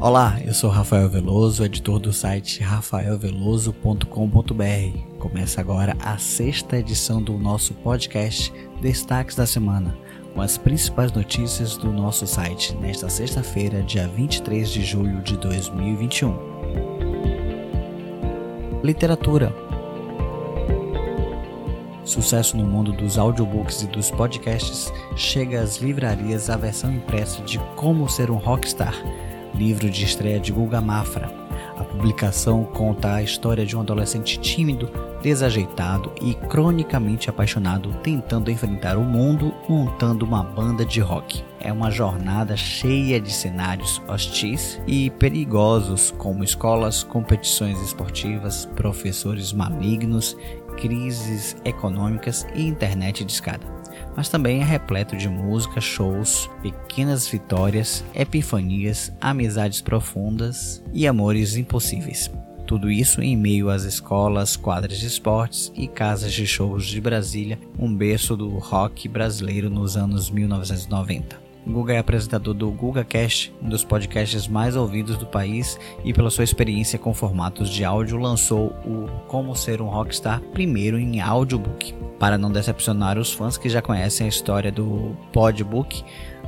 Olá, eu sou Rafael Veloso, editor do site rafaelveloso.com.br. Começa agora a sexta edição do nosso podcast Destaques da Semana, com as principais notícias do nosso site nesta sexta-feira, dia 23 de julho de 2021. Literatura. Sucesso no mundo dos audiobooks e dos podcasts, chega às livrarias a versão impressa de Como Ser um Rockstar livro de estreia de Guga Mafra. A publicação conta a história de um adolescente tímido, desajeitado e cronicamente apaixonado tentando enfrentar o mundo montando uma banda de rock. É uma jornada cheia de cenários hostis e perigosos, como escolas, competições esportivas, professores malignos, crises econômicas e internet de escada mas também é repleto de música, shows, pequenas vitórias, epifanias, amizades profundas e amores impossíveis. Tudo isso em meio às escolas, quadras de esportes e casas de shows de Brasília, um berço do rock brasileiro nos anos 1990. Guga é apresentador do GugaCast, um dos podcasts mais ouvidos do país, e pela sua experiência com formatos de áudio lançou o Como Ser um Rockstar primeiro em audiobook. Para não decepcionar os fãs que já conhecem a história do Podbook,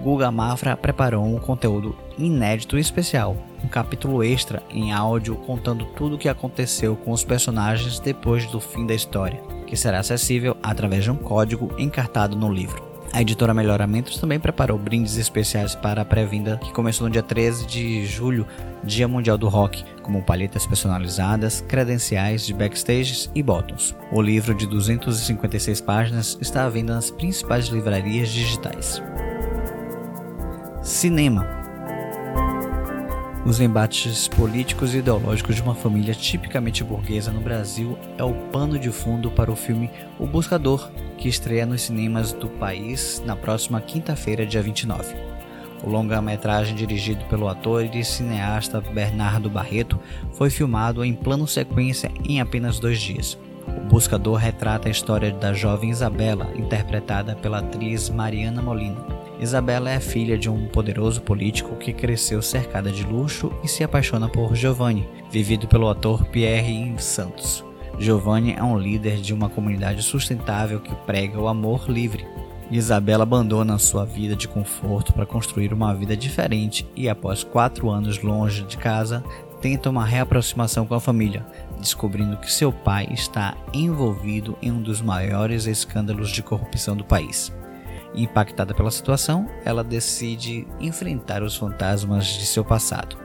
Guga Mafra preparou um conteúdo inédito e especial, um capítulo extra em áudio contando tudo o que aconteceu com os personagens depois do fim da história, que será acessível através de um código encartado no livro. A editora Melhoramentos também preparou brindes especiais para a pré-vinda que começou no dia 13 de julho, Dia Mundial do Rock, como palhetas personalizadas, credenciais de backstages e bottoms. O livro de 256 páginas está à venda nas principais livrarias digitais. Cinema os embates políticos e ideológicos de uma família tipicamente burguesa no Brasil é o pano de fundo para o filme O Buscador, que estreia nos cinemas do país na próxima quinta-feira, dia 29. O longa-metragem dirigido pelo ator e cineasta Bernardo Barreto foi filmado em plano sequência em apenas dois dias. O Buscador retrata a história da jovem Isabela, interpretada pela atriz Mariana Molina Isabela é filha de um poderoso político que cresceu cercada de luxo e se apaixona por Giovanni, vivido pelo ator Pierre Santos. Giovanni é um líder de uma comunidade sustentável que prega o amor livre. Isabela abandona sua vida de conforto para construir uma vida diferente e, após quatro anos longe de casa, tenta uma reaproximação com a família, descobrindo que seu pai está envolvido em um dos maiores escândalos de corrupção do país. Impactada pela situação, ela decide enfrentar os fantasmas de seu passado.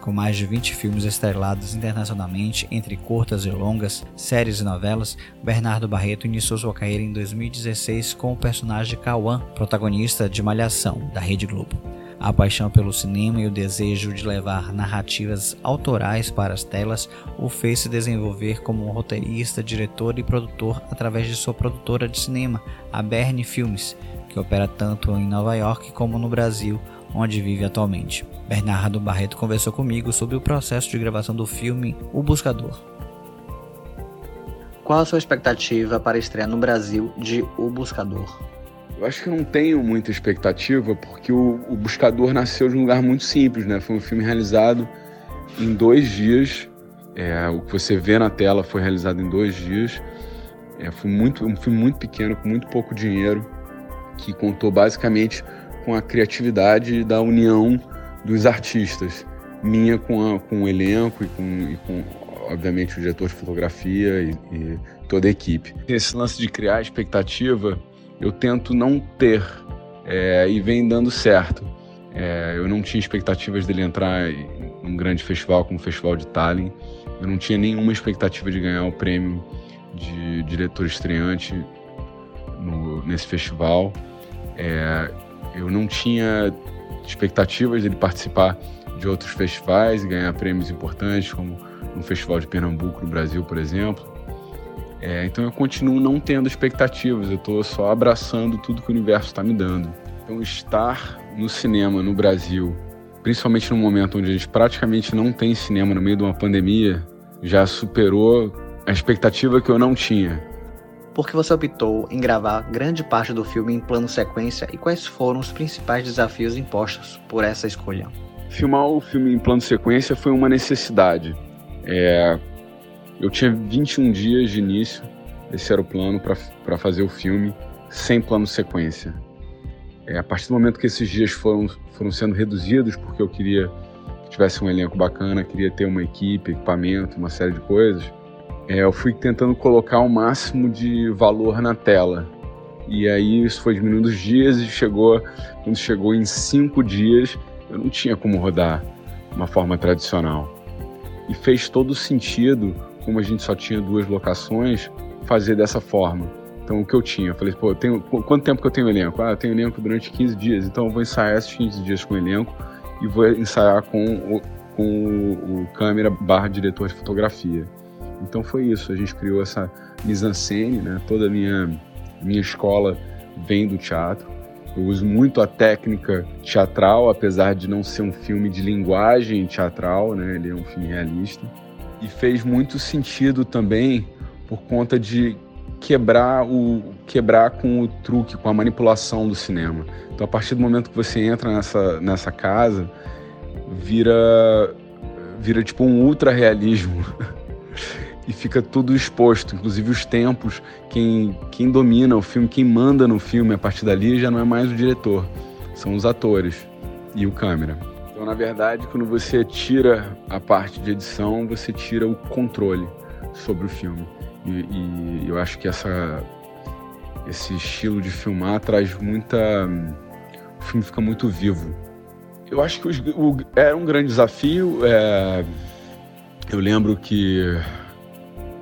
Com mais de 20 filmes estrelados internacionalmente, entre curtas e longas, séries e novelas, Bernardo Barreto iniciou sua carreira em 2016 com o personagem Cauã, protagonista de Malhação, da Rede Globo. A paixão pelo cinema e o desejo de levar narrativas autorais para as telas o fez se desenvolver como um roteirista, diretor e produtor através de sua produtora de cinema, a Berne Filmes, que opera tanto em Nova York como no Brasil, onde vive atualmente. Bernardo Barreto conversou comigo sobre o processo de gravação do filme O Buscador. Qual a sua expectativa para estrear no Brasil de O Buscador? Eu acho que não tenho muita expectativa, porque o, o, Buscador nasceu de um lugar muito simples, né? Foi um filme realizado em dois dias. É, o que você vê na tela foi realizado em dois dias. É, foi muito, um filme muito pequeno, com muito pouco dinheiro, que contou basicamente com a criatividade da união dos artistas. Minha com, a, com o elenco e com, e com, obviamente, o diretor de fotografia e, e toda a equipe. Esse lance de criar expectativa eu tento não ter é, e vem dando certo. É, eu não tinha expectativas dele entrar em um grande festival como o Festival de Tallinn. Eu não tinha nenhuma expectativa de ganhar o prêmio de diretor estreante no, nesse festival. É, eu não tinha expectativas dele participar de outros festivais e ganhar prêmios importantes, como no Festival de Pernambuco, no Brasil, por exemplo. É, então eu continuo não tendo expectativas, eu estou só abraçando tudo que o universo está me dando. Então estar no cinema no Brasil, principalmente num momento onde a gente praticamente não tem cinema no meio de uma pandemia, já superou a expectativa que eu não tinha. Por que você optou em gravar grande parte do filme em plano sequência e quais foram os principais desafios impostos por essa escolha? Filmar o filme em plano sequência foi uma necessidade. É, eu tinha 21 dias de início, esse era o plano para fazer o filme, sem plano sequência. É, a partir do momento que esses dias foram, foram sendo reduzidos, porque eu queria que tivesse um elenco bacana, queria ter uma equipe, equipamento, uma série de coisas, é, eu fui tentando colocar o máximo de valor na tela. E aí isso foi diminuindo os dias e chegou, quando chegou em cinco dias, eu não tinha como rodar uma forma tradicional. E fez todo sentido, como a gente só tinha duas locações, fazer dessa forma. Então o que eu tinha, eu falei, pô, eu tenho, quanto tempo que eu tenho elenco? Ah, eu tenho elenco durante 15 dias, então eu vou ensaiar esses 15 dias com o elenco e vou ensaiar com o, com o, câmera barra diretor de fotografia. Então foi isso, a gente criou essa mise-en-scène, né? Toda a minha, minha escola vem do teatro. Eu uso muito a técnica teatral, apesar de não ser um filme de linguagem teatral, né? Ele é um filme realista. E fez muito sentido também por conta de quebrar o quebrar com o truque, com a manipulação do cinema. Então a partir do momento que você entra nessa nessa casa, vira vira tipo um ultra realismo. e fica tudo exposto, inclusive os tempos. Quem, quem domina o filme, quem manda no filme a partir dali já não é mais o diretor, são os atores e o câmera. Então, na verdade, quando você tira a parte de edição, você tira o controle sobre o filme. E, e eu acho que essa, esse estilo de filmar traz muita. O filme fica muito vivo. Eu acho que o, o, era um grande desafio. É, eu lembro que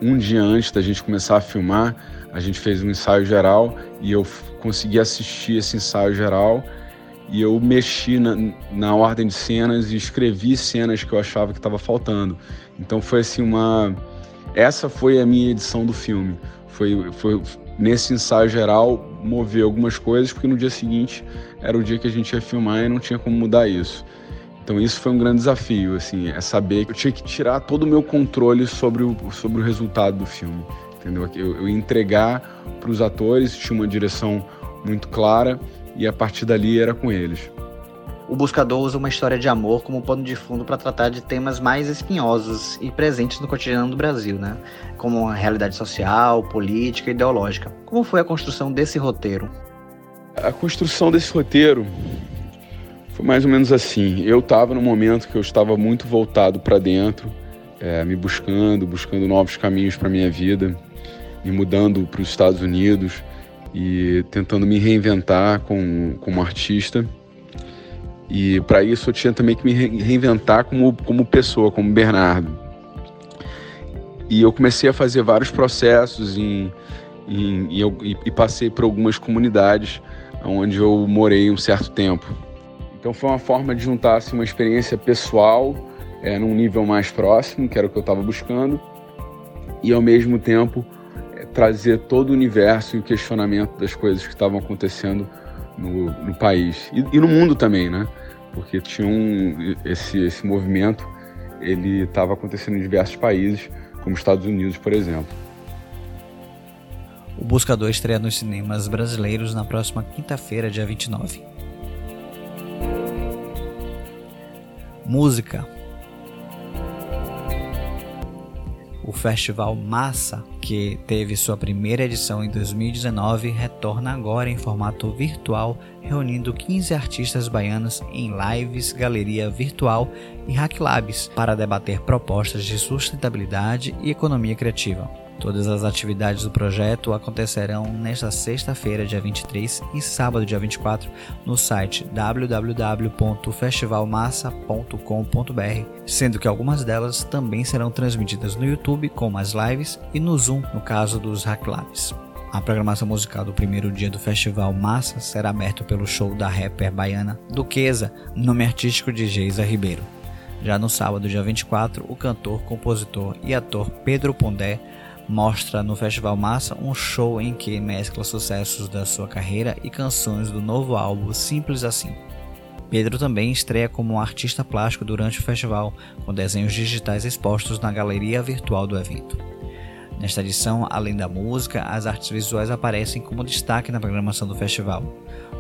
um dia antes da gente começar a filmar, a gente fez um ensaio geral e eu consegui assistir esse ensaio geral e eu mexi na, na ordem de cenas e escrevi cenas que eu achava que estava faltando. Então foi assim uma essa foi a minha edição do filme. Foi, foi nesse ensaio geral mover algumas coisas porque no dia seguinte era o dia que a gente ia filmar e não tinha como mudar isso. Então isso foi um grande desafio, assim, é saber que eu tinha que tirar todo o meu controle sobre o, sobre o resultado do filme, entendeu? Eu, eu entregar para os atores, tinha uma direção muito clara e a partir dali era com eles. O Buscador usa uma história de amor como pano de fundo para tratar de temas mais espinhosos e presentes no cotidiano do Brasil, né? Como a realidade social, política e ideológica. Como foi a construção desse roteiro? A construção desse roteiro foi mais ou menos assim. Eu estava no momento que eu estava muito voltado para dentro, é, me buscando, buscando novos caminhos para minha vida, me mudando para os Estados Unidos e tentando me reinventar como, como artista. E para isso eu tinha também que me reinventar como, como pessoa, como Bernardo. E eu comecei a fazer vários processos em, em, e, e passei por algumas comunidades onde eu morei um certo tempo. Então foi uma forma de juntar assim, uma experiência pessoal é, num nível mais próximo, que era o que eu estava buscando, e ao mesmo tempo trazer todo o universo e o questionamento das coisas que estavam acontecendo no, no país e, e, no mundo também, né? Porque tinha um, esse, esse movimento, ele estava acontecendo em diversos países, como Estados Unidos, por exemplo. O Buscador estreia nos cinemas brasileiros na próxima quinta-feira, dia 29. música. O festival Massa, que teve sua primeira edição em 2019, retorna agora em formato virtual, reunindo 15 artistas baianos em lives, galeria virtual e hack labs para debater propostas de sustentabilidade e economia criativa. Todas as atividades do projeto acontecerão nesta sexta-feira, dia 23 e sábado, dia 24, no site www.festivalmassa.com.br, sendo que algumas delas também serão transmitidas no YouTube, como as lives, e no Zoom, no caso dos Hack Labs. A programação musical do primeiro dia do Festival Massa será aberto pelo show da rapper baiana Duquesa, nome artístico de Geisa Ribeiro. Já no sábado, dia 24, o cantor, compositor e ator Pedro Pondé mostra no Festival Massa um show em que mescla sucessos da sua carreira e canções do novo álbum Simples Assim. Pedro também estreia como um artista plástico durante o festival, com desenhos digitais expostos na galeria virtual do evento. Nesta edição, além da música, as artes visuais aparecem como destaque na programação do festival.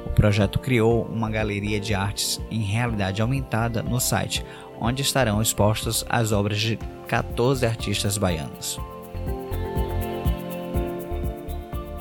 O projeto criou uma galeria de artes em realidade aumentada no site, onde estarão expostas as obras de 14 artistas baianos.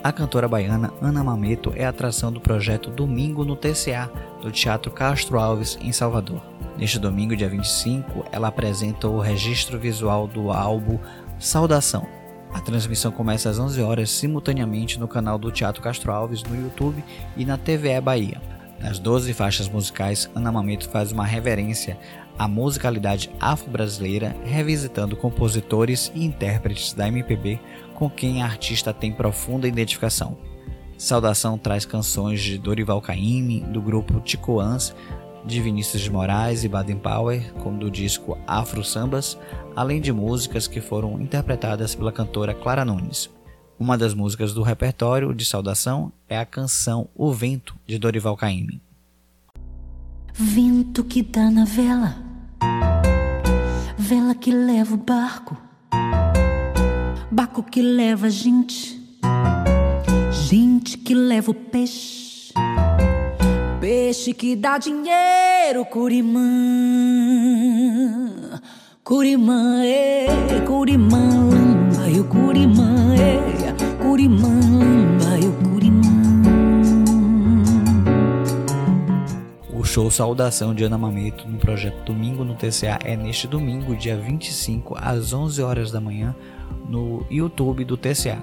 A cantora baiana Ana Mameto é atração do projeto Domingo no TCA, do Teatro Castro Alves, em Salvador. Neste domingo, dia 25, ela apresenta o registro visual do álbum Saudação, a transmissão começa às 11 horas simultaneamente no canal do Teatro Castro Alves no YouTube e na TVE Bahia. Nas 12 faixas musicais, Ana Mameto faz uma reverência à musicalidade afro-brasileira, revisitando compositores e intérpretes da MPB com quem a artista tem profunda identificação. Saudação traz canções de Dorival Caymmi, do grupo Ticoans, de Vinícius de Moraes e Baden Powell, como do disco Afro Sambas, além de músicas que foram interpretadas pela cantora Clara Nunes. Uma das músicas do repertório de saudação é a canção O Vento, de Dorival Caymmi. Vento que dá na vela, vela que leva o barco, barco que leva gente, gente que leva o peixe Peixe que dá dinheiro, Curimã. Curimã, é, Curimã, lamba, eu Curimã, é, Curimã, lamba, eu Curimã. O show Saudação de Ana Mameto no projeto Domingo no TCA é neste domingo, dia 25, às 11 horas da manhã, no YouTube do TCA.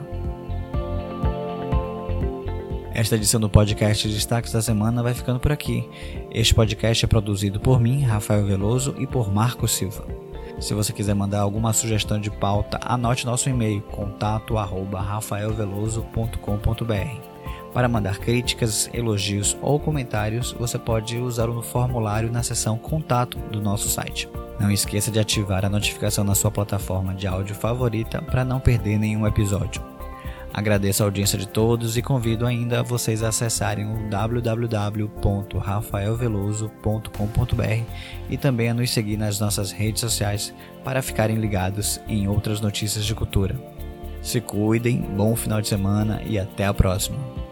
Esta edição do podcast Destaques da Semana vai ficando por aqui. Este podcast é produzido por mim, Rafael Veloso, e por Marco Silva. Se você quiser mandar alguma sugestão de pauta, anote nosso e-mail contato@rafaelveloso.com.br. Para mandar críticas, elogios ou comentários, você pode usar o formulário na seção Contato do nosso site. Não esqueça de ativar a notificação na sua plataforma de áudio favorita para não perder nenhum episódio. Agradeço a audiência de todos e convido ainda vocês a acessarem o www.rafaelveloso.com.br e também a nos seguir nas nossas redes sociais para ficarem ligados em outras notícias de cultura. Se cuidem, bom final de semana e até a próxima!